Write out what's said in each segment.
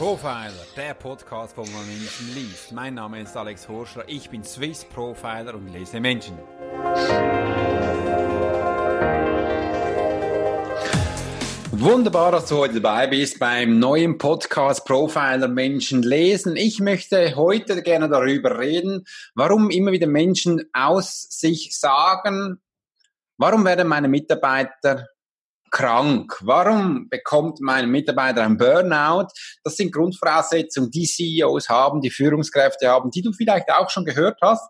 Profiler, der Podcast, wo man Menschen liest. Mein Name ist Alex Horschler, ich bin Swiss Profiler und lese Menschen. Wunderbar, dass du heute dabei bist beim neuen Podcast Profiler Menschen lesen. Ich möchte heute gerne darüber reden, warum immer wieder Menschen aus sich sagen, warum werden meine Mitarbeiter krank? Warum bekommt mein Mitarbeiter ein Burnout? Das sind Grundvoraussetzungen, die CEOs haben, die Führungskräfte haben, die du vielleicht auch schon gehört hast.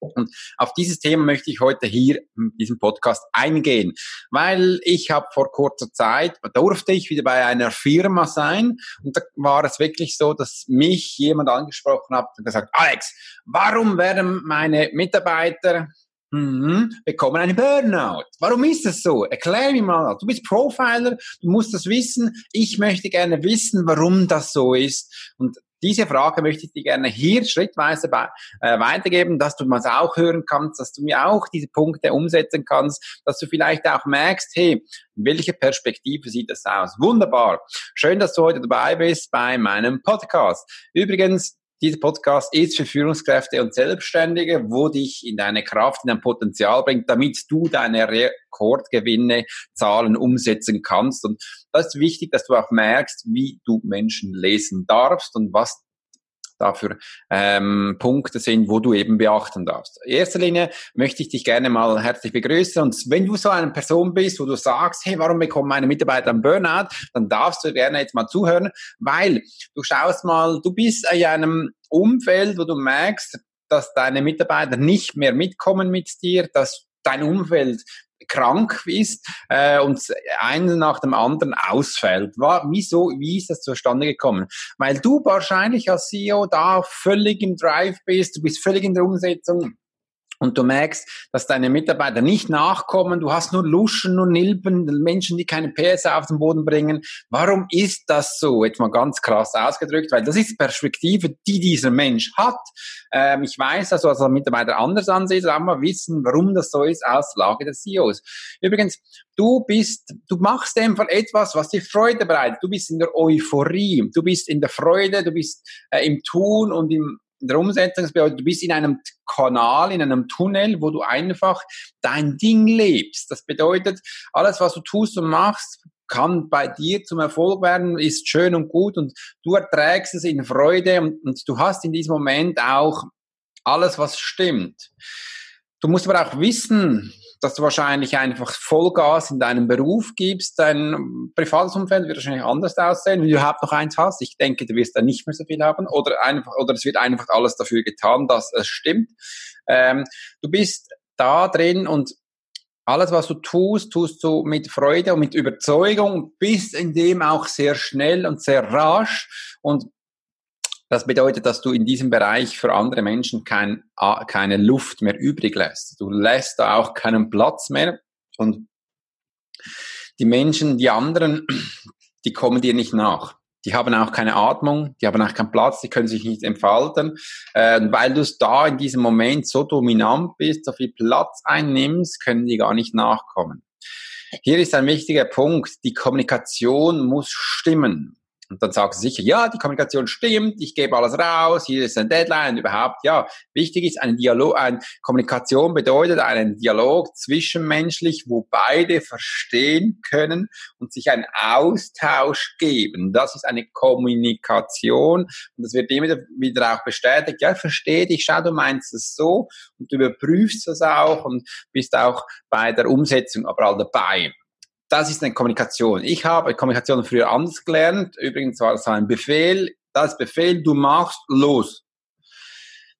Und auf dieses Thema möchte ich heute hier in diesem Podcast eingehen, weil ich habe vor kurzer Zeit, durfte ich wieder bei einer Firma sein und da war es wirklich so, dass mich jemand angesprochen hat und gesagt, Alex, warum werden meine Mitarbeiter Mhm. bekommen einen Burnout. Warum ist das so? Erklär mir mal. Du bist Profiler, du musst das wissen. Ich möchte gerne wissen, warum das so ist. Und diese Frage möchte ich dir gerne hier schrittweise bei, äh, weitergeben, dass du mal auch hören kannst, dass du mir auch diese Punkte umsetzen kannst, dass du vielleicht auch merkst, hey, welche Perspektive sieht das aus? Wunderbar. Schön, dass du heute dabei bist bei meinem Podcast. Übrigens, dieser Podcast ist für Führungskräfte und Selbstständige, wo dich in deine Kraft, in dein Potenzial bringt, damit du deine Rekordgewinne, Zahlen umsetzen kannst. Und das ist wichtig, dass du auch merkst, wie du Menschen lesen darfst und was dafür ähm, Punkte sind, wo du eben beachten darfst. In erster Linie möchte ich dich gerne mal herzlich begrüßen und wenn du so eine Person bist, wo du sagst, hey, warum bekommen meine Mitarbeiter einen Burnout, dann darfst du gerne jetzt mal zuhören, weil du schaust mal, du bist in einem Umfeld, wo du merkst, dass deine Mitarbeiter nicht mehr mitkommen mit dir, dass dein Umfeld krank ist äh, und einen nach dem anderen ausfällt. War, wieso, wie ist das zustande gekommen? Weil du wahrscheinlich als CEO da völlig im Drive bist, du bist völlig in der Umsetzung und du merkst, dass deine Mitarbeiter nicht nachkommen, du hast nur Luschen und Nilpen, Menschen, die keine PS auf den Boden bringen. Warum ist das so? Jetzt mal ganz krass ausgedrückt, weil das ist die Perspektive, die dieser Mensch hat. Ähm, ich weiß, dass du als Mitarbeiter anders ansiehst, aber mal wissen, warum das so ist aus Lage des CEOs. Übrigens, du bist, du machst einfach etwas, was dir Freude bereitet. Du bist in der Euphorie, du bist in der Freude, du bist äh, im Tun und im in der Umsetzung bedeutet, du bist in einem Kanal, in einem Tunnel, wo du einfach dein Ding lebst. Das bedeutet, alles, was du tust und machst, kann bei dir zum Erfolg werden, ist schön und gut und du erträgst es in Freude und, und du hast in diesem Moment auch alles, was stimmt. Du musst aber auch wissen, dass du wahrscheinlich einfach Vollgas in deinem Beruf gibst. Dein privates Umfeld wird wahrscheinlich anders aussehen, wenn du überhaupt noch eins hast. Ich denke, du wirst da nicht mehr so viel haben oder einfach, oder es wird einfach alles dafür getan, dass es stimmt. Ähm, du bist da drin und alles, was du tust, tust du mit Freude und mit Überzeugung, bist in dem auch sehr schnell und sehr rasch und das bedeutet, dass du in diesem Bereich für andere Menschen kein, keine Luft mehr übrig lässt. Du lässt da auch keinen Platz mehr und die Menschen, die anderen, die kommen dir nicht nach. Die haben auch keine Atmung, die haben auch keinen Platz, die können sich nicht entfalten, äh, weil du da in diesem Moment so dominant bist, so viel Platz einnimmst, können die gar nicht nachkommen. Hier ist ein wichtiger Punkt, die Kommunikation muss stimmen. Und dann sagst du sicher, ja, die Kommunikation stimmt, ich gebe alles raus, hier ist ein Deadline, überhaupt, ja. Wichtig ist ein Dialog, ein Kommunikation bedeutet einen Dialog zwischenmenschlich, wo beide verstehen können und sich einen Austausch geben. Das ist eine Kommunikation und das wird immer wieder auch bestätigt. Ja, verstehe dich, schau, du meinst es so und du überprüfst es auch und bist auch bei der Umsetzung aber all dabei das ist eine Kommunikation. Ich habe Kommunikation früher anders gelernt. Übrigens war es ein Befehl. Das Befehl, du machst, los.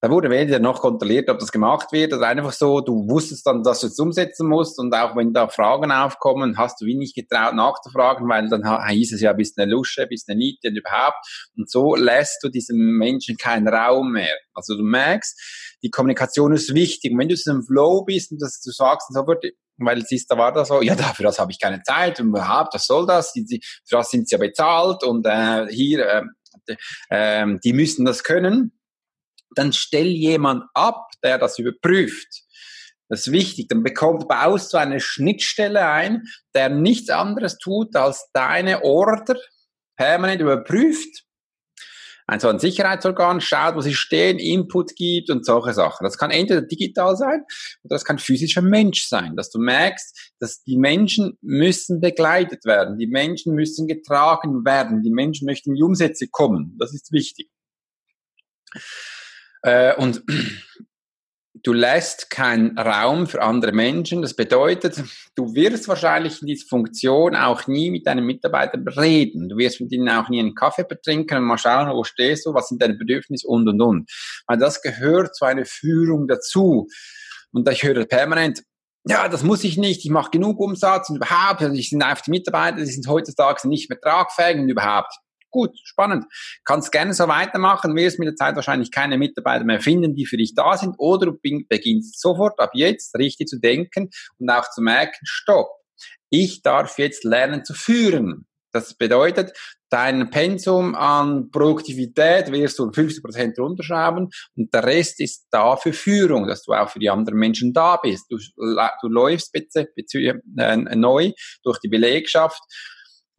Da wurde weder noch kontrolliert, ob das gemacht wird oder einfach so, du wusstest dann, dass du es umsetzen musst und auch wenn da Fragen aufkommen, hast du wie nicht getraut nachzufragen, weil dann hieß es ja, bist eine Lusche, bist eine Niete und überhaupt. Und so lässt du diesem Menschen keinen Raum mehr. Also du merkst, die Kommunikation ist wichtig. Und wenn du in einem Flow bist und das, du sagst, so wird, weil siehst, da war das so, ja, dafür das habe ich keine Zeit und überhaupt, was soll das? Die, die, für das sind sie ja bezahlt und äh, hier, äh, äh, die müssen das können. Dann stell jemand ab, der das überprüft. Das ist wichtig. Dann bekommt, baust du eine Schnittstelle ein, der nichts anderes tut, als deine Order permanent überprüft ein so ein Sicherheitsorgan schaut, wo sie stehen, Input gibt und solche Sachen. Das kann entweder digital sein oder das kann physischer Mensch sein, dass du merkst, dass die Menschen müssen begleitet werden, die Menschen müssen getragen werden, die Menschen möchten in die Umsätze kommen. Das ist wichtig. Äh, und du lässt keinen Raum für andere Menschen. Das bedeutet, du wirst wahrscheinlich in dieser Funktion auch nie mit deinen Mitarbeitern reden. Du wirst mit ihnen auch nie einen Kaffee betrinken und mal schauen, wo stehst du, was sind deine Bedürfnisse und, und, und. Weil das gehört zu einer Führung dazu. Und ich höre permanent, ja, das muss ich nicht, ich mache genug Umsatz und überhaupt, ich sind einfach die Mitarbeiter, die sind heutzutage nicht mehr tragfähig und überhaupt. Gut, spannend. Kannst gerne so weitermachen, wirst mit der Zeit wahrscheinlich keine Mitarbeiter mehr finden, die für dich da sind, oder du beginnst sofort ab jetzt richtig zu denken und auch zu merken, stopp, ich darf jetzt lernen zu führen. Das bedeutet, dein Pensum an Produktivität wirst du um 50 Prozent runterschrauben und der Rest ist da für Führung, dass du auch für die anderen Menschen da bist. Du, du läufst bitte, bitte äh, neu durch die Belegschaft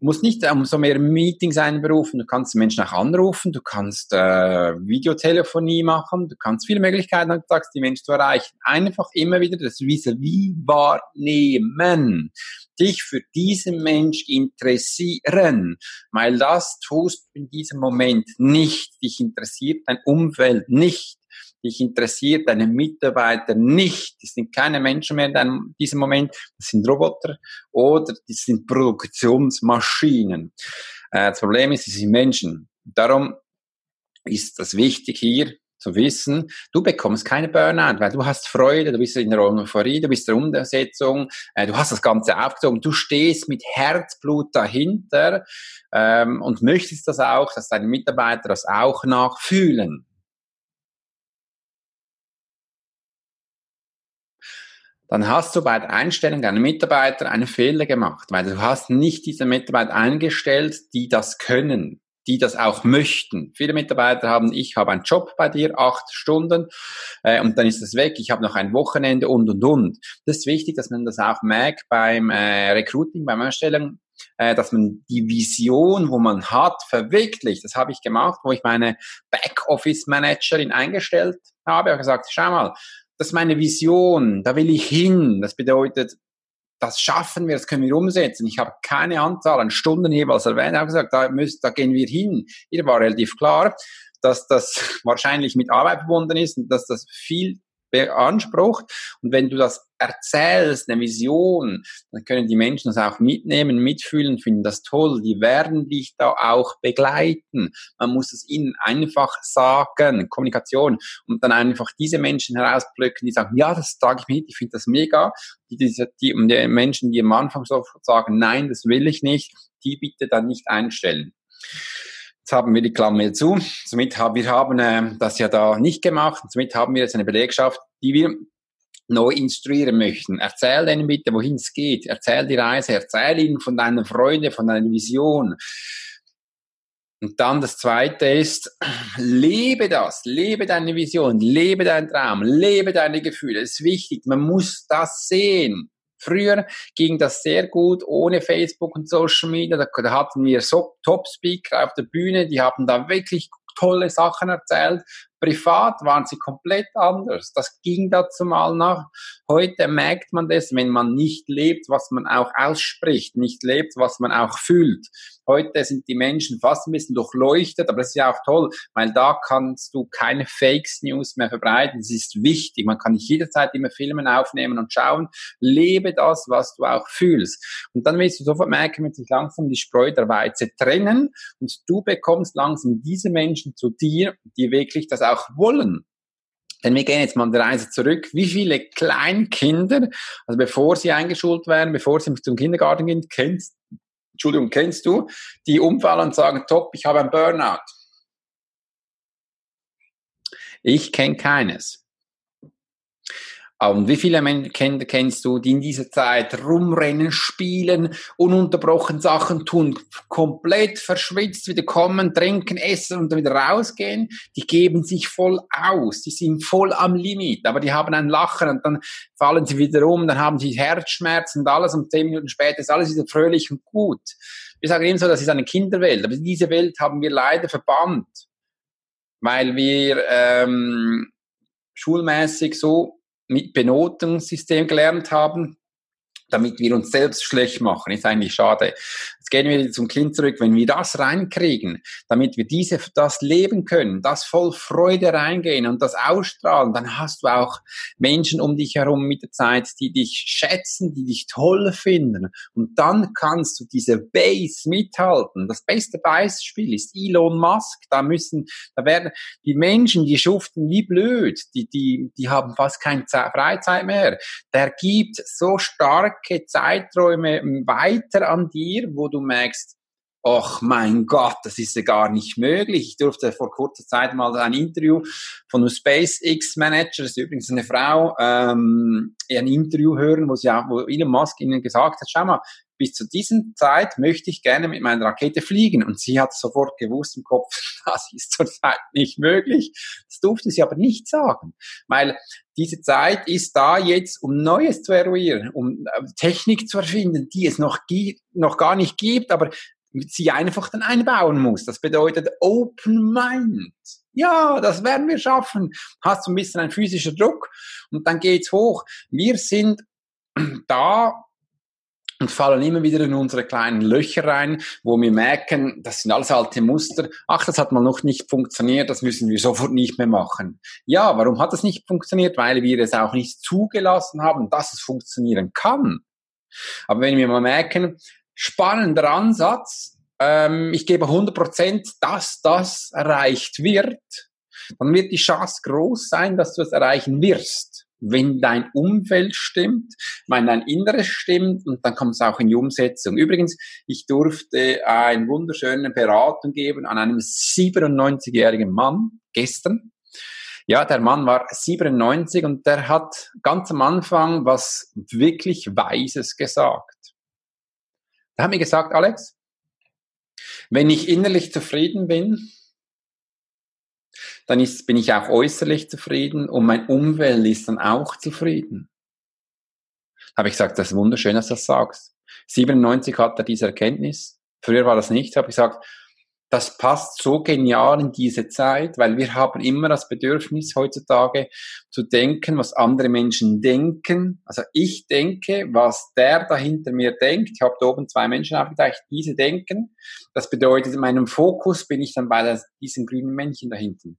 musst nicht um, so mehr Meetings einberufen, du kannst Menschen auch anrufen, du kannst äh, Videotelefonie machen, du kannst viele Möglichkeiten haben, die Menschen zu erreichen. Einfach immer wieder das Vis-à-vis wahrnehmen, dich für diesen Mensch interessieren, weil das tust du in diesem Moment nicht, dich interessiert dein Umfeld nicht dich interessiert deine Mitarbeiter nicht. Die sind keine Menschen mehr in diesem Moment. Das sind Roboter oder die sind Produktionsmaschinen. Äh, das Problem ist, sie sind Menschen. Darum ist das wichtig hier zu wissen, du bekommst keine Burnout, weil du hast Freude, du bist in der Euphorie, du bist in der Umsetzung, äh, du hast das Ganze aufgezogen, du stehst mit Herzblut dahinter ähm, und möchtest das auch, dass deine Mitarbeiter das auch nachfühlen. Dann hast du bei der Einstellung deiner Mitarbeiter einen Fehler gemacht, weil du hast nicht diese Mitarbeiter eingestellt, die das können, die das auch möchten. Viele Mitarbeiter haben, ich habe einen Job bei dir, acht Stunden, äh, und dann ist das weg, ich habe noch ein Wochenende und, und, und. Das ist wichtig, dass man das auch merkt beim äh, Recruiting, beim Erstellen, äh, dass man die Vision, wo man hat, verwirklicht. Das habe ich gemacht, wo ich meine Backoffice-Managerin eingestellt habe. Ich habe gesagt, schau mal, das ist meine Vision, da will ich hin. Das bedeutet, das schaffen wir, das können wir umsetzen. Ich habe keine Anzahl an Stunden jeweils erwähnt, habe gesagt, da, müssen, da gehen wir hin. Hier war relativ klar, dass das wahrscheinlich mit Arbeit verbunden ist und dass das viel beansprucht. Und wenn du das erzählst, eine Vision, dann können die Menschen das auch mitnehmen, mitfühlen, finden das toll. Die werden dich da auch begleiten. Man muss es ihnen einfach sagen, Kommunikation. Und dann einfach diese Menschen herausblöcken, die sagen, ja, das trage ich mit, ich finde das mega. Die, die, die, die Menschen, die am Anfang so sagen, nein, das will ich nicht, die bitte dann nicht einstellen. Jetzt haben wir die Klammer zu. Somit haben wir haben äh, das ja da nicht gemacht. Somit haben wir jetzt eine Belegschaft, die wir neu instruieren möchten. Erzähl denen bitte, wohin es geht. Erzähl die Reise. Erzähl ihnen von deinen Freunden, von deiner Vision. Und dann das zweite ist, lebe das, lebe deine Vision, lebe deinen Traum, lebe deine Gefühle. Das ist wichtig. Man muss das sehen. Früher ging das sehr gut ohne Facebook und Social Media. Da, da hatten wir so Top-Speaker auf der Bühne, die haben da wirklich tolle Sachen erzählt. Privat waren sie komplett anders. Das ging dazu mal nach. Heute merkt man das, wenn man nicht lebt, was man auch ausspricht, nicht lebt, was man auch fühlt. Heute sind die Menschen fast ein bisschen durchleuchtet, aber das ist ja auch toll, weil da kannst du keine Fake News mehr verbreiten. Das ist wichtig. Man kann nicht jederzeit immer Filmen aufnehmen und schauen. Lebe das, was du auch fühlst. Und dann wirst du sofort merken, wenn sich langsam die Spreu der Weize trennen und du bekommst langsam diese Menschen zu dir, die wirklich das auch wollen. Denn wir gehen jetzt mal die Reise zurück. Wie viele Kleinkinder, also bevor sie eingeschult werden, bevor sie zum Kindergarten gehen, kennst, Entschuldigung, kennst du, die umfallen und sagen, top, ich habe ein Burnout? Ich kenne keines. Und wie viele Kinder kennst du, die in dieser Zeit rumrennen, spielen, ununterbrochen Sachen tun, komplett verschwitzt, wieder kommen, trinken, essen und dann wieder rausgehen? Die geben sich voll aus, die sind voll am Limit, aber die haben ein Lachen und dann fallen sie wieder um, dann haben sie Herzschmerzen und alles und zehn Minuten später ist alles wieder fröhlich und gut. Wir sagen immer so, das ist eine Kinderwelt, aber diese Welt haben wir leider verbannt. weil wir ähm, schulmäßig so mit Benotungssystem gelernt haben, damit wir uns selbst schlecht machen, ist eigentlich schade. Gehen wir zum Kind zurück. Wenn wir das reinkriegen, damit wir diese, das leben können, das voll Freude reingehen und das ausstrahlen, dann hast du auch Menschen um dich herum mit der Zeit, die dich schätzen, die dich toll finden. Und dann kannst du diese Base mithalten. Das beste Beispiel ist Elon Musk. Da müssen, da werden die Menschen, die schuften wie blöd, die, die, die haben fast keine Freizeit mehr. Der gibt so stark starke Zeiträume weiter an dir, wo du merkst, ach mein Gott, das ist ja gar nicht möglich. Ich durfte vor kurzer Zeit mal ein Interview von einem SpaceX-Manager, das ist übrigens eine Frau, ähm, ein Interview hören, wo, sie auch, wo Elon Musk ihnen gesagt hat, schau mal, bis zu diesem Zeit möchte ich gerne mit meiner Rakete fliegen. Und sie hat sofort gewusst im Kopf, das ist zurzeit nicht möglich. Das durfte sie aber nicht sagen, weil diese Zeit ist da jetzt, um Neues zu eruieren, um äh, Technik zu erfinden, die es noch, noch gar nicht gibt, aber sie einfach dann einbauen muss. Das bedeutet Open Mind. Ja, das werden wir schaffen. Hast du ein bisschen einen physischen Druck und dann geht's hoch. Wir sind da und fallen immer wieder in unsere kleinen Löcher rein, wo wir merken, das sind alles alte Muster. Ach, das hat mal noch nicht funktioniert, das müssen wir sofort nicht mehr machen. Ja, warum hat das nicht funktioniert? Weil wir es auch nicht zugelassen haben, dass es funktionieren kann. Aber wenn wir mal merken, spannender Ansatz, ähm, ich gebe 100 Prozent, dass das erreicht wird, dann wird die Chance groß sein, dass du es erreichen wirst wenn dein Umfeld stimmt, wenn dein Inneres stimmt und dann kommt es auch in die Umsetzung. Übrigens, ich durfte eine wunderschöne Beratung geben an einem 97-jährigen Mann gestern. Ja, der Mann war 97 und der hat ganz am Anfang was wirklich Weises gesagt. Da hat mir gesagt, Alex, wenn ich innerlich zufrieden bin, dann ist, bin ich auch äußerlich zufrieden und mein Umwelt ist dann auch zufrieden. Habe ich gesagt, das ist wunderschön, dass du das sagst. 97 hat er diese Erkenntnis. Früher war das nicht. Habe ich gesagt, das passt so genial in diese Zeit, weil wir haben immer das Bedürfnis heutzutage zu denken, was andere Menschen denken. Also ich denke, was der dahinter mir denkt. Ich habe da oben zwei Menschen aufgezeigt, diese denken. Das bedeutet, in meinem Fokus bin ich dann bei diesem grünen Männchen da hinten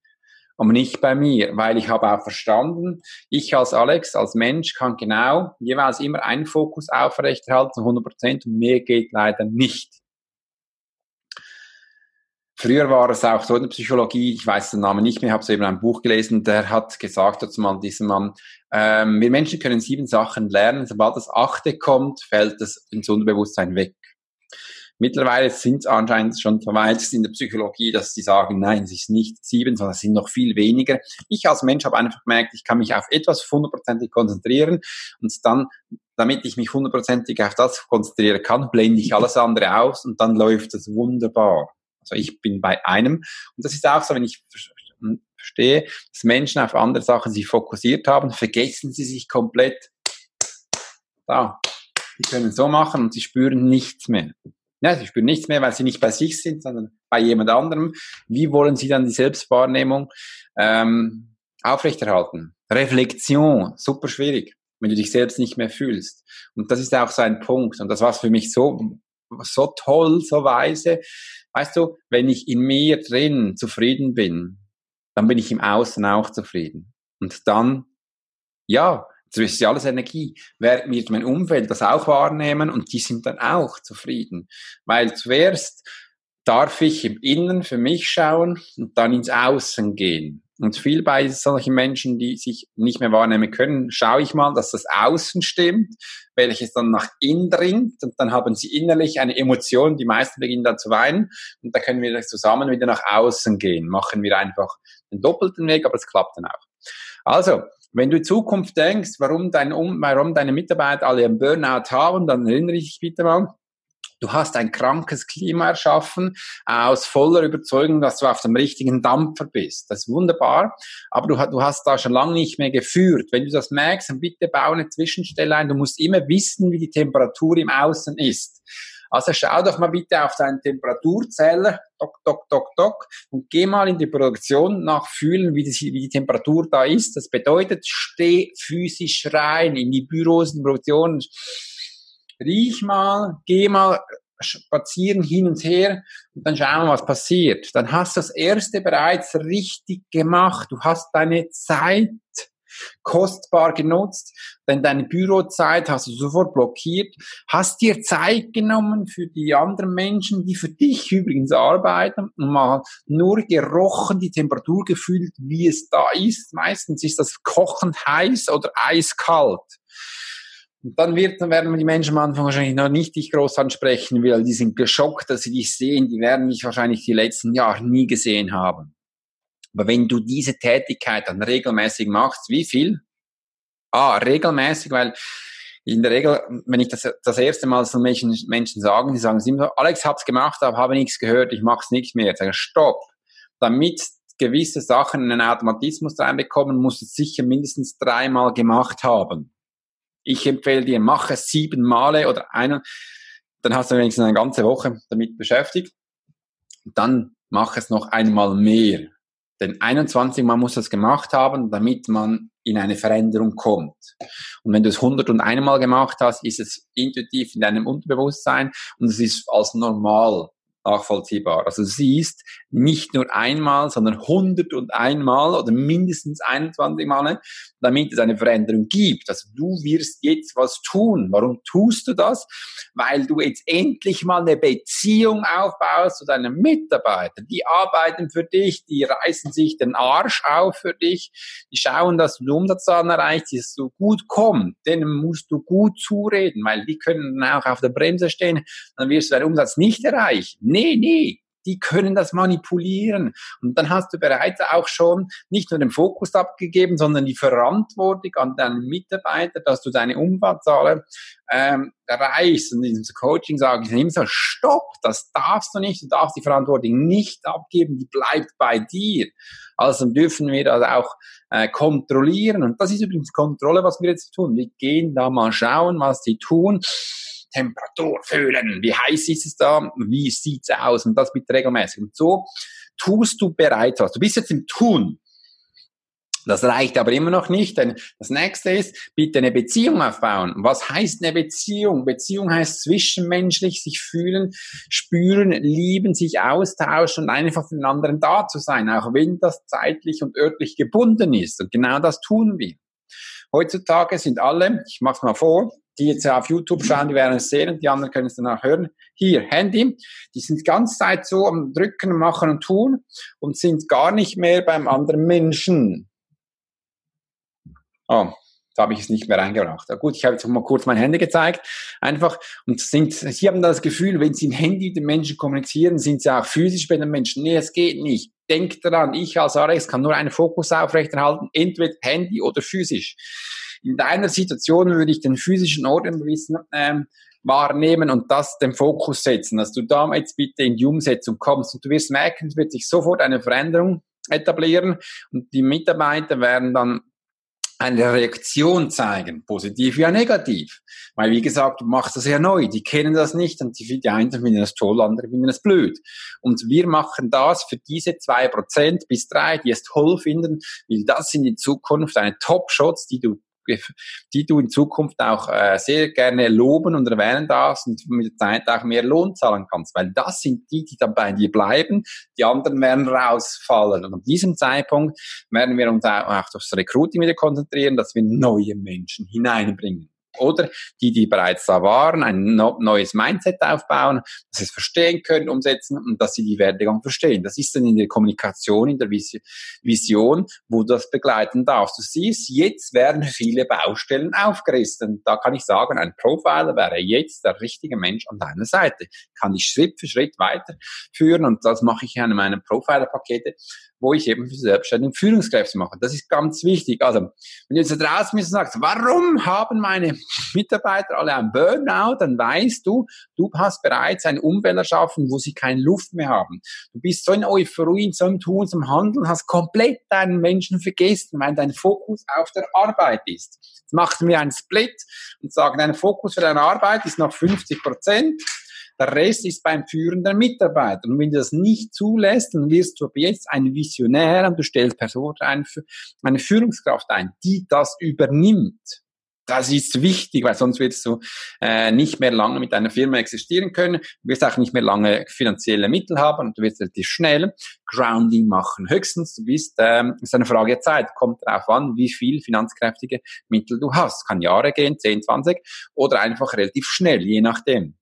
aber nicht bei mir, weil ich habe auch verstanden, ich als Alex, als Mensch kann genau jeweils immer einen Fokus aufrechterhalten, 100 Prozent, und mehr geht leider nicht. Früher war es auch so in der Psychologie, ich weiß den Namen nicht mehr, habe so eben ein Buch gelesen, der hat gesagt dazu mal, diesem Mann, ähm, wir Menschen können sieben Sachen lernen, sobald das achte kommt, fällt das ins Unterbewusstsein weg. Mittlerweile sind es anscheinend schon so weit in der Psychologie, dass sie sagen, nein, es ist nicht sieben, sondern es sind noch viel weniger. Ich als Mensch habe einfach gemerkt, ich kann mich auf etwas hundertprozentig konzentrieren und dann, damit ich mich hundertprozentig auf das konzentrieren kann, blende ich alles andere aus und dann läuft es wunderbar. Also ich bin bei einem und das ist auch so, wenn ich verstehe, dass Menschen auf andere Sachen sich fokussiert haben, vergessen sie sich komplett. Da, die können so machen und sie spüren nichts mehr. Ja, sie spüren nichts mehr, weil sie nicht bei sich sind, sondern bei jemand anderem. Wie wollen sie dann die Selbstwahrnehmung ähm, aufrechterhalten? Reflexion, super schwierig, wenn du dich selbst nicht mehr fühlst. Und das ist auch so ein Punkt. Und das war für mich so, so toll, so weise. Weißt du, wenn ich in mir drin zufrieden bin, dann bin ich im Außen auch zufrieden. Und dann, ja, das ist ja alles Energie. Wer wird mein Umfeld das auch wahrnehmen und die sind dann auch zufrieden. Weil zuerst darf ich im Innen für mich schauen und dann ins Außen gehen. Und viel bei solchen Menschen, die sich nicht mehr wahrnehmen können, schaue ich mal, dass das Außen stimmt, welches dann nach innen dringt und dann haben sie innerlich eine Emotion, die meisten beginnen dann zu weinen und da können wir zusammen wieder nach außen gehen. Machen wir einfach den doppelten Weg, aber es klappt dann auch. Also, wenn du in Zukunft denkst, warum, dein, warum deine Mitarbeiter alle einen Burnout haben, dann erinnere ich dich bitte mal, Du hast ein krankes Klima erschaffen, aus voller Überzeugung, dass du auf dem richtigen Dampfer bist. Das ist wunderbar, aber du, du hast da schon lange nicht mehr geführt. Wenn du das merkst, dann bitte bau eine Zwischenstelle ein. Du musst immer wissen, wie die Temperatur im Außen ist. Also schau doch mal bitte auf deinen Temperaturzähler, dock, dock, dock, dock, und geh mal in die Produktion nachfühlen, wie, die, wie die Temperatur da ist. Das bedeutet, steh physisch rein in die Büros, in die Produktion, riech mal, geh mal spazieren hin und her und dann schauen, was passiert. Dann hast du das erste bereits richtig gemacht. Du hast deine Zeit kostbar genutzt, denn deine Bürozeit hast du sofort blockiert, hast dir Zeit genommen für die anderen Menschen, die für dich übrigens arbeiten und mal nur gerochen, die Temperatur gefühlt, wie es da ist. Meistens ist das kochend heiß oder eiskalt. Und dann wird, werden die Menschen am Anfang wahrscheinlich noch nicht dich groß ansprechen, weil die sind geschockt, dass sie dich sehen. Die werden dich wahrscheinlich die letzten Jahre nie gesehen haben. Aber wenn du diese Tätigkeit dann regelmäßig machst, wie viel? Ah, regelmäßig, weil in der Regel, wenn ich das das erste Mal so Menschen, Menschen sagen, die sagen sie immer, Alex hab's gemacht, aber habe nichts gehört, ich mach's nicht mehr. Ich sage, stopp. Damit gewisse Sachen in einen Automatismus reinbekommen, musst du es sicher mindestens dreimal gemacht haben. Ich empfehle dir, mach es sieben Male oder einen, dann hast du wenigstens eine ganze Woche damit beschäftigt. Dann mach es noch einmal mehr. Denn 21 Mal muss das gemacht haben, damit man in eine Veränderung kommt. Und wenn du es 101 Mal gemacht hast, ist es intuitiv in deinem Unterbewusstsein und es ist als normal nachvollziehbar. Also du siehst nicht nur einmal, sondern 101 Mal oder mindestens 21 Mal, damit es eine Veränderung gibt. Also du wirst jetzt was tun. Warum tust du das? Weil du jetzt endlich mal eine Beziehung aufbaust zu deinen Mitarbeitern. Die arbeiten für dich, die reißen sich den Arsch auf für dich, die schauen, dass du Umsatzzahlen erreichst, dass so gut kommt. Denen musst du gut zureden, weil die können auch auf der Bremse stehen, dann wirst du deinen Umsatz nicht erreichen Nee, nee, die können das manipulieren. Und dann hast du bereits auch schon nicht nur den Fokus abgegeben, sondern die Verantwortung an deinen Mitarbeiter, dass du deine Umsatzzahl ähm, erreichst. Und in diesem Coaching sage ich immer so, stopp, das darfst du nicht, du darfst die Verantwortung nicht abgeben, die bleibt bei dir. Also dürfen wir das auch äh, kontrollieren. Und das ist übrigens Kontrolle, was wir jetzt tun. Wir gehen da mal schauen, was die tun Temperatur fühlen. Wie heiß ist es da? Wie sieht's aus? Und das bitte regelmäßig. Und so tust du bereits was. Du bist jetzt im Tun. Das reicht aber immer noch nicht, denn das nächste ist, bitte eine Beziehung aufbauen. Was heißt eine Beziehung? Beziehung heißt zwischenmenschlich sich fühlen, spüren, lieben, sich austauschen und einfach für den anderen da zu sein, auch wenn das zeitlich und örtlich gebunden ist. Und genau das tun wir. Heutzutage sind alle, ich mach's mal vor, die jetzt auf YouTube schauen, die werden es sehen die anderen können es danach hören. Hier, Handy, die sind die ganze Zeit so am Drücken, Machen und Tun und sind gar nicht mehr beim anderen Menschen. Oh, da habe ich es nicht mehr reingebracht. Ja, gut, ich habe jetzt mal kurz mein Handy gezeigt. Einfach, und sind, sie haben das Gefühl, wenn sie im Handy mit den Menschen kommunizieren, sind sie auch physisch bei den Menschen. Nee, es geht nicht. Denk daran, ich als Alex kann nur einen Fokus aufrechterhalten, entweder Handy oder physisch. In deiner Situation würde ich den physischen Ort im Wissen ähm, wahrnehmen und das den Fokus setzen, dass du da jetzt bitte in die Umsetzung kommst und du wirst merken, es wird sich sofort eine Veränderung etablieren und die Mitarbeiter werden dann eine Reaktion zeigen, positiv wie negativ. Weil, wie gesagt, du machst das ja neu, die kennen das nicht und die, die einen finden das toll, andere finden das blöd. Und wir machen das für diese zwei Prozent bis drei, die es toll finden, weil das sind in Zukunft eine Top-Shots, die du die du in Zukunft auch äh, sehr gerne loben und erwähnen darfst und mit der Zeit auch mehr Lohn zahlen kannst, weil das sind die, die dann bei dir bleiben, die anderen werden rausfallen. Und an diesem Zeitpunkt werden wir uns auch auf das Recruiting wieder konzentrieren, dass wir neue Menschen hineinbringen oder die, die bereits da waren, ein neues Mindset aufbauen, dass sie es verstehen können, umsetzen und dass sie die Werdegang verstehen. Das ist dann in der Kommunikation, in der Vision, wo du das begleiten darfst. Du siehst, jetzt werden viele Baustellen aufgerissen. Da kann ich sagen, ein Profiler wäre jetzt der richtige Mensch an deiner Seite. Kann ich Schritt für Schritt weiterführen und das mache ich in meinen Profiler-Pakete, wo ich eben für selbstständige Führungskräfte mache. Das ist ganz wichtig. Also, wenn du jetzt da draußen bist und sagst, warum haben meine Mitarbeiter alle einen Burnout, dann weißt du, du hast bereits ein Umfeld erschaffen, wo sie keine Luft mehr haben. Du bist so in Euphorie, in so einem Tun, so einem Handeln, hast komplett deinen Menschen vergessen, weil dein Fokus auf der Arbeit ist. Jetzt machst du mir einen Split und sagst, dein Fokus für deine Arbeit ist noch 50 Prozent Der Rest ist beim Führen der Mitarbeiter. Und wenn du das nicht zulässt, dann wirst du ab jetzt ein Visionär und du stellst Person eine, eine Führungskraft ein, die das übernimmt. Das ist wichtig, weil sonst wirst du äh, nicht mehr lange mit einer Firma existieren können. Du wirst auch nicht mehr lange finanzielle Mittel haben und du wirst relativ schnell Grounding machen. Höchstens, du bist, ähm, ist eine Frage der Zeit. Kommt darauf an, wie viel finanzkräftige Mittel du hast. Kann Jahre gehen, 10, 20 oder einfach relativ schnell, je nachdem.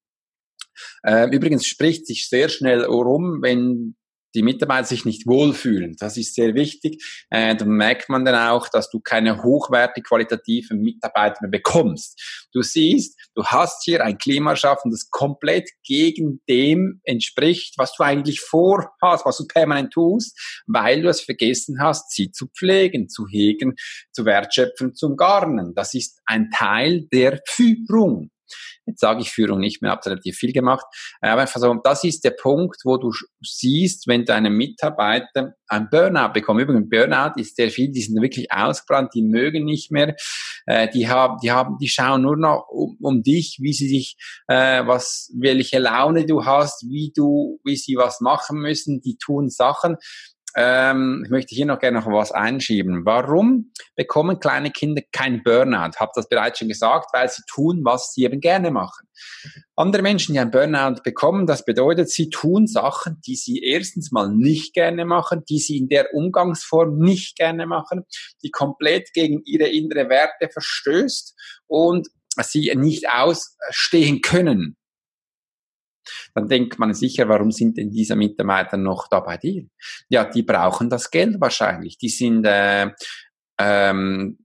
Äh, übrigens spricht sich sehr schnell rum, wenn die Mitarbeiter sich nicht wohlfühlen. Das ist sehr wichtig. Äh, dann merkt man dann auch, dass du keine hochwertig qualitativen Mitarbeiter mehr bekommst. Du siehst, du hast hier ein Klima schaffen, das komplett gegen dem entspricht, was du eigentlich vorhast, was du permanent tust, weil du es vergessen hast, sie zu pflegen, zu hegen, zu wertschöpfen, zum Garnen. Das ist ein Teil der Führung. Jetzt sage ich Führung nicht mehr, habe relativ viel gemacht. Aber einfach so, das ist der Punkt, wo du siehst, wenn deine Mitarbeiter ein Burnout bekommen. Übrigens, Burnout ist sehr viel, die sind wirklich ausgebrannt, die mögen nicht mehr, äh, die haben, die haben, die schauen nur noch um, um dich, wie sie sich, äh, was, welche Laune du hast, wie du, wie sie was machen müssen, die tun Sachen, ähm, ich möchte hier noch gerne noch was einschieben. Warum bekommen kleine Kinder kein Burnout? Hab das bereits schon gesagt, weil sie tun, was sie eben gerne machen. Andere Menschen, die ein Burnout bekommen, das bedeutet, sie tun Sachen, die sie erstens mal nicht gerne machen, die sie in der Umgangsform nicht gerne machen, die komplett gegen ihre innere Werte verstößt und sie nicht ausstehen können dann denkt man sicher, warum sind denn diese Mitarbeiter noch da bei dir? Ja, die brauchen das Geld wahrscheinlich. Die sind äh, ähm,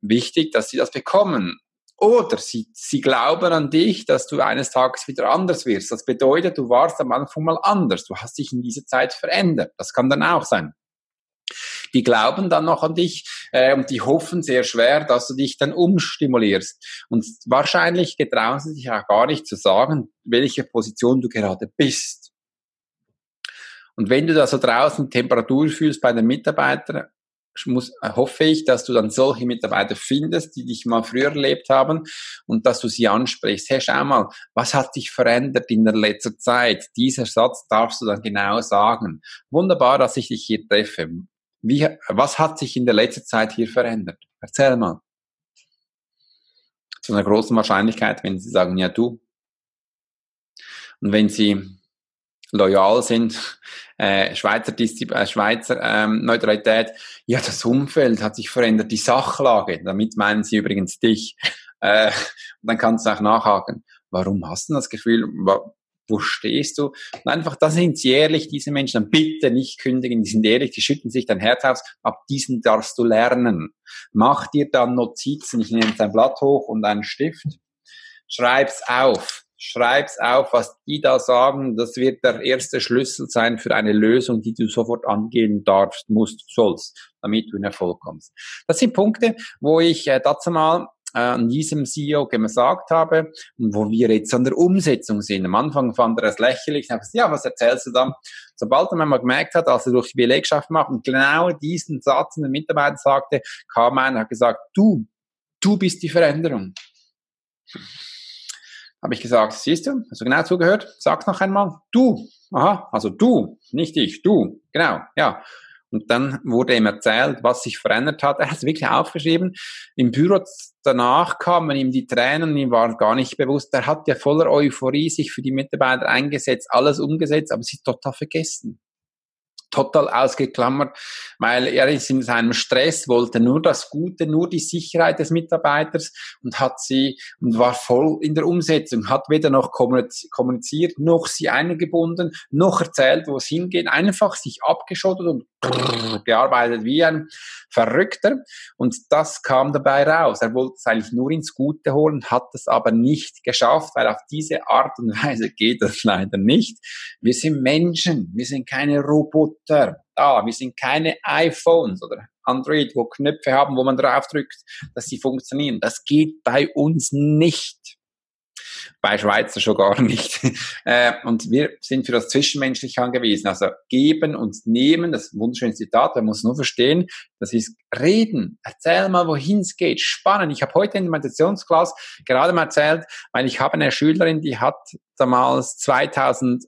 wichtig, dass sie das bekommen. Oder sie, sie glauben an dich, dass du eines Tages wieder anders wirst. Das bedeutet, du warst am Anfang mal anders. Du hast dich in dieser Zeit verändert. Das kann dann auch sein die glauben dann noch an dich äh, und die hoffen sehr schwer, dass du dich dann umstimulierst. Und wahrscheinlich getrauen sie sich auch gar nicht zu sagen, welche Position du gerade bist. Und wenn du da so draußen Temperatur fühlst bei den Mitarbeitern, muss, hoffe ich, dass du dann solche Mitarbeiter findest, die dich mal früher erlebt haben und dass du sie ansprichst. Hey, schau mal, was hat sich verändert in der letzten Zeit? Dieser Satz darfst du dann genau sagen. Wunderbar, dass ich dich hier treffe. Wie, was hat sich in der letzten Zeit hier verändert? Erzähl mal. Zu einer großen Wahrscheinlichkeit, wenn sie sagen, ja du. Und wenn sie loyal sind, äh, Schweizer, Diszi äh, Schweizer ähm, Neutralität, ja, das Umfeld hat sich verändert, die Sachlage, damit meinen sie übrigens dich. Äh, dann kannst du auch nachhaken, warum hast du das Gefühl, wo stehst du? Und einfach, da sind sie ehrlich, diese Menschen, dann bitte nicht kündigen, die sind ehrlich, die schütten sich dein Herz aus, ab diesen darfst du lernen. Mach dir dann Notizen, ich nehme jetzt ein Blatt hoch und einen Stift, schreib's auf. Schreib's auf, was die da sagen. Das wird der erste Schlüssel sein für eine Lösung, die du sofort angehen darfst, musst, sollst, damit du in Erfolg kommst. Das sind Punkte, wo ich äh, dazu mal äh, an diesem CEO gesagt habe, wo wir jetzt an der Umsetzung sind. Am Anfang fand er es lächerlich, gesagt, ja, was erzählst du dann? Sobald er mal gemerkt hat, als er durch die Belegschaft macht und genau diesen Satz in den Mitarbeiter sagte, kam einer und hat gesagt, du, du bist die Veränderung. Habe ich gesagt, siehst du, hast du genau zugehört? Sag noch einmal, du. Aha, also du, nicht ich, du. Genau, ja. Und dann wurde ihm erzählt, was sich verändert hat. Er hat es wirklich aufgeschrieben. Im Büro danach kamen ihm die Tränen, ihm war gar nicht bewusst. Er hat ja voller Euphorie sich für die Mitarbeiter eingesetzt, alles umgesetzt, aber sie total vergessen total ausgeklammert, weil er ist in seinem Stress, wollte nur das Gute, nur die Sicherheit des Mitarbeiters und hat sie und war voll in der Umsetzung, hat weder noch kommuniziert, noch sie eingebunden, noch erzählt, wo es hingeht, einfach sich abgeschottet und gearbeitet wie ein Verrückter und das kam dabei raus. Er wollte es eigentlich nur ins Gute holen, hat es aber nicht geschafft, weil auf diese Art und Weise geht das leider nicht. Wir sind Menschen, wir sind keine Roboter Computer da. Wir sind keine iPhones oder Android, wo Knöpfe haben, wo man draufdrückt, dass sie funktionieren. Das geht bei uns nicht. bei Schweizer schon gar nicht. Äh, und wir sind für das Zwischenmenschliche angewiesen. Also geben und nehmen, das ist ein wunderschönes Zitat, man muss nur verstehen, das ist reden. Erzähl mal, wohin es geht. Spannend. Ich habe heute in der Meditationsklasse gerade mal erzählt, weil ich habe eine Schülerin, die hat damals 2000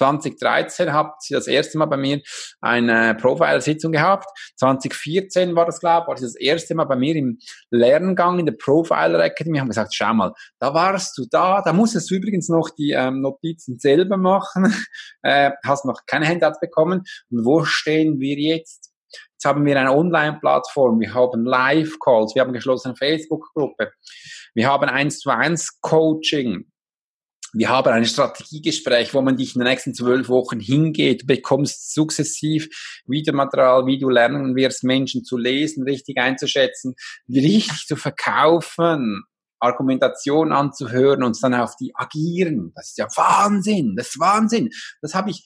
2013 habt sie das erste Mal bei mir eine Profile-Sitzung gehabt. 2014 war das, glaube ich, war das erste Mal bei mir im Lerngang in der Profiler Academy. Wir haben gesagt, schau mal, da warst du da, da musstest du übrigens noch die ähm, Notizen selber machen, äh, hast noch kein Handout bekommen. Und wo stehen wir jetzt? Jetzt haben wir eine Online-Plattform, wir haben Live-Calls, wir haben geschlossene Facebook-Gruppe, wir haben eins zu eins Coaching, wir haben ein Strategiegespräch, wo man dich in den nächsten zwölf Wochen hingeht. Bekommst sukzessiv Videomaterial, wie du lernen wirst, Menschen zu lesen, richtig einzuschätzen, richtig zu verkaufen, Argumentation anzuhören und dann auf die agieren. Das ist ja Wahnsinn. Das ist Wahnsinn. Das habe ich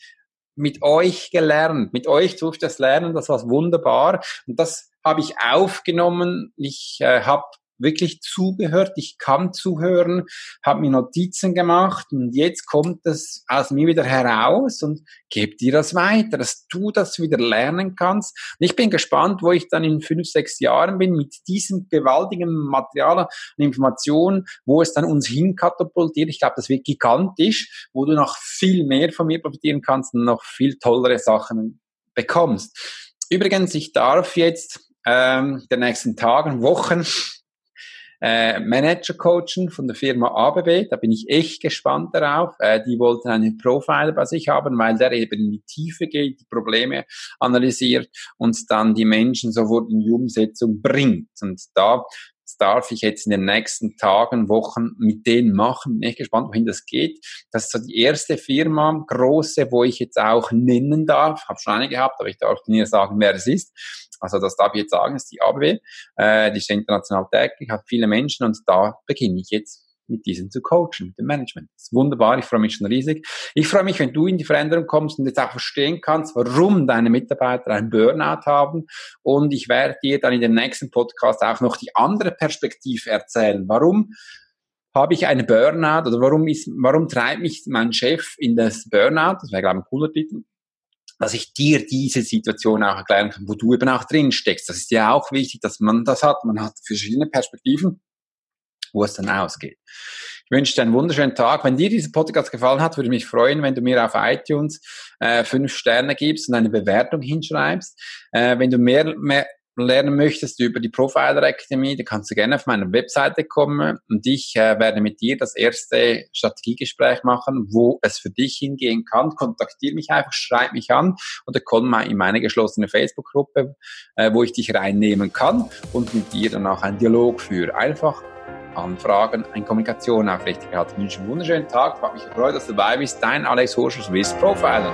mit euch gelernt. Mit euch durfte ich das lernen. Das war wunderbar. Und das habe ich aufgenommen. Ich äh, habe wirklich zugehört, ich kann zuhören, habe mir Notizen gemacht und jetzt kommt es aus mir wieder heraus und gebe dir das weiter, dass du das wieder lernen kannst. Und ich bin gespannt, wo ich dann in fünf, sechs Jahren bin mit diesem gewaltigen Material und Informationen, wo es dann uns hinkatapultiert. Ich glaube, das wird gigantisch, wo du noch viel mehr von mir profitieren kannst und noch viel tollere Sachen bekommst. Übrigens, ich darf jetzt ähm, der nächsten Tagen, Wochen äh, Manager coachen von der Firma ABB. Da bin ich echt gespannt darauf. Äh, die wollten einen Profiler bei sich haben, weil der eben in die Tiefe geht, die Probleme analysiert und dann die Menschen sofort in die Umsetzung bringt. Und da das darf ich jetzt in den nächsten Tagen, Wochen mit denen machen. Bin echt gespannt, wohin das geht. Das ist so die erste Firma, große, wo ich jetzt auch nennen darf. Habe schon eine gehabt, aber ich darf nie sagen, wer es ist. Also das darf ich jetzt sagen, ist die ABW. Äh, die ist international tätig, hat viele Menschen und da beginne ich jetzt mit diesen zu coachen, mit dem Management. Das ist wunderbar, ich freue mich schon riesig. Ich freue mich, wenn du in die Veränderung kommst und jetzt auch verstehen kannst, warum deine Mitarbeiter einen Burnout haben. Und ich werde dir dann in dem nächsten Podcast auch noch die andere Perspektive erzählen. Warum habe ich einen Burnout oder warum ist, warum treibt mich mein Chef in das Burnout? Das wäre, glaube ich, ein cooler Titel dass ich dir diese Situation auch erklären kann, wo du eben auch drin steckst. Das ist ja auch wichtig, dass man das hat. Man hat verschiedene Perspektiven wo es dann ausgeht. Ich wünsche dir einen wunderschönen Tag. Wenn dir dieser Podcast gefallen hat, würde ich mich freuen, wenn du mir auf iTunes äh, fünf Sterne gibst und eine Bewertung hinschreibst. Äh, wenn du mehr, mehr lernen möchtest über die Profiler Academy, dann kannst du gerne auf meine Webseite kommen und ich äh, werde mit dir das erste Strategiegespräch machen, wo es für dich hingehen kann. Kontaktiere mich einfach, schreib mich an oder komm mal in meine geschlossene Facebook-Gruppe, äh, wo ich dich reinnehmen kann und mit dir dann auch einen Dialog führe. Einfach Anfragen eine Kommunikation aufrichtig hat. Ich wünsche einen wunderschönen Tag. Ich habe mich dass du dabei bist. Dein Alex Horscher, Swiss Profiler.